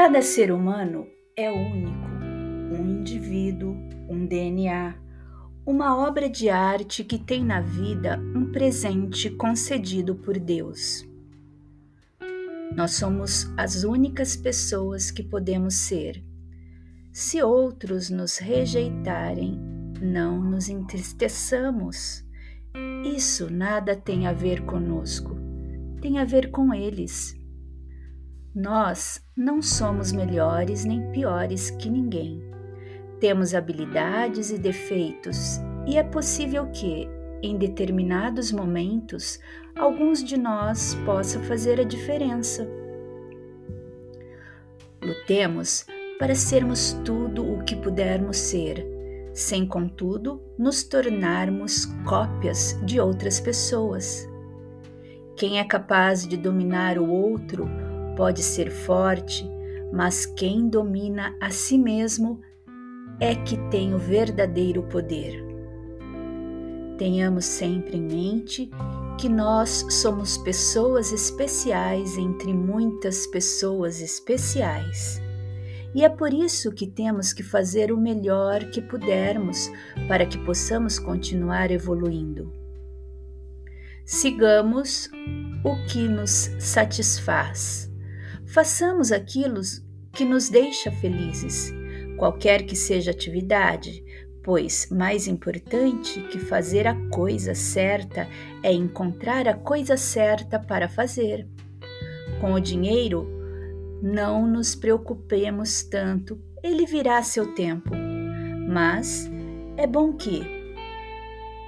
Cada ser humano é único, um indivíduo, um DNA, uma obra de arte que tem na vida um presente concedido por Deus. Nós somos as únicas pessoas que podemos ser. Se outros nos rejeitarem, não nos entristeçamos. Isso nada tem a ver conosco, tem a ver com eles. Nós não somos melhores nem piores que ninguém. Temos habilidades e defeitos, e é possível que, em determinados momentos, alguns de nós possa fazer a diferença. Lutemos para sermos tudo o que pudermos ser, sem contudo nos tornarmos cópias de outras pessoas. Quem é capaz de dominar o outro pode ser forte, mas quem domina a si mesmo é que tem o verdadeiro poder. Tenhamos sempre em mente que nós somos pessoas especiais entre muitas pessoas especiais. E é por isso que temos que fazer o melhor que pudermos para que possamos continuar evoluindo. Sigamos o que nos satisfaz Façamos aquilo que nos deixa felizes, qualquer que seja a atividade, pois mais importante que fazer a coisa certa é encontrar a coisa certa para fazer. Com o dinheiro, não nos preocupemos tanto, ele virá a seu tempo. Mas é bom que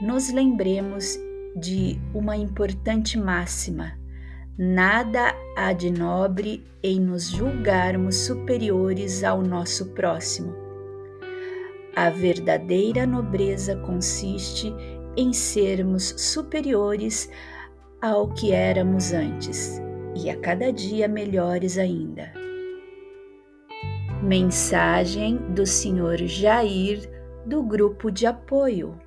nos lembremos de uma importante máxima Nada há de nobre em nos julgarmos superiores ao nosso próximo. A verdadeira nobreza consiste em sermos superiores ao que éramos antes e a cada dia melhores ainda. Mensagem do Sr. Jair do Grupo de Apoio